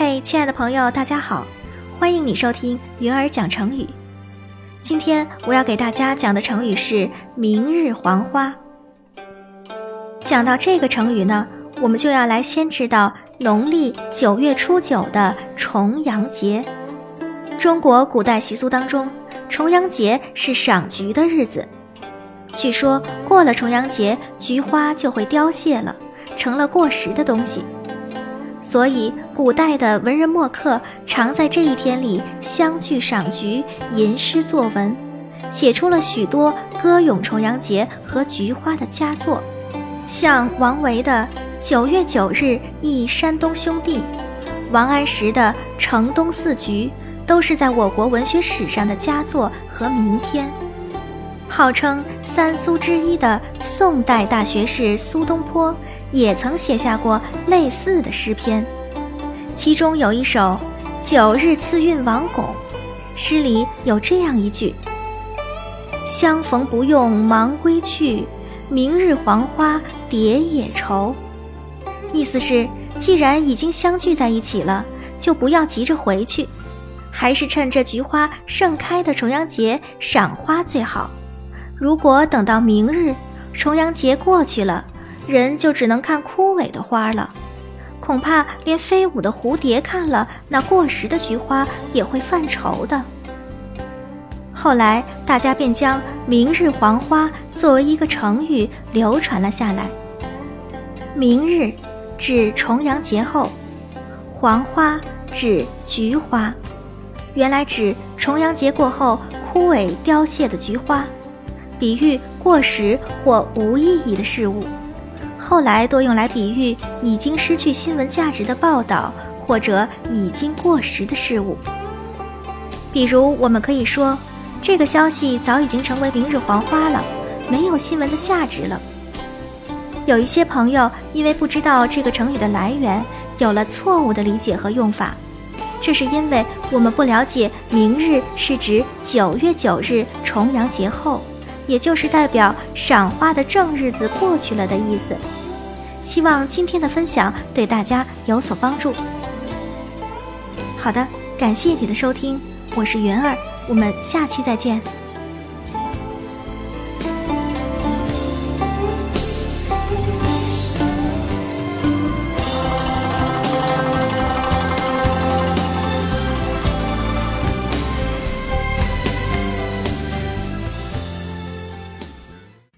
嘿，亲爱的朋友，大家好，欢迎你收听云儿讲成语。今天我要给大家讲的成语是“明日黄花”。讲到这个成语呢，我们就要来先知道农历九月初九的重阳节。中国古代习俗当中，重阳节是赏菊的日子。据说过了重阳节，菊花就会凋谢了，成了过时的东西。所以，古代的文人墨客常在这一天里相聚赏菊、吟诗作文，写出了许多歌咏重阳节和菊花的佳作。像王维的《九月九日忆山东兄弟》，王安石的《城东四菊》，都是在我国文学史上的佳作和名篇。号称三苏之一的宋代大学士苏东坡。也曾写下过类似的诗篇，其中有一首《九日次运王巩》，诗里有这样一句：“相逢不用忙归去，明日黄花蝶也愁。”意思是，既然已经相聚在一起了，就不要急着回去，还是趁着菊花盛开的重阳节赏花最好。如果等到明日，重阳节过去了，人就只能看枯萎的花了，恐怕连飞舞的蝴蝶看了那过时的菊花也会犯愁的。后来大家便将“明日黄花”作为一个成语流传了下来。明日指重阳节后，黄花指菊花，原来指重阳节过后枯萎凋谢的菊花，比喻过时或无意义的事物。后来多用来比喻已经失去新闻价值的报道，或者已经过时的事物。比如，我们可以说，这个消息早已经成为明日黄花了，没有新闻的价值了。有一些朋友因为不知道这个成语的来源，有了错误的理解和用法，这是因为我们不了解“明日”是指九月九日重阳节后。也就是代表赏花的正日子过去了的意思。希望今天的分享对大家有所帮助。好的，感谢你的收听，我是云儿，我们下期再见。